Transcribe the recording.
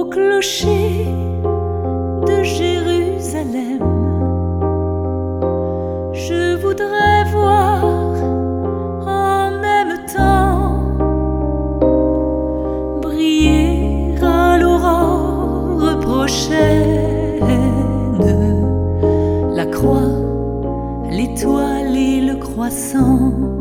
au clocher de Jérusalem. Je voudrais voir en même temps briller à l'aurore prochaine la croix, l'étoile et le croissant.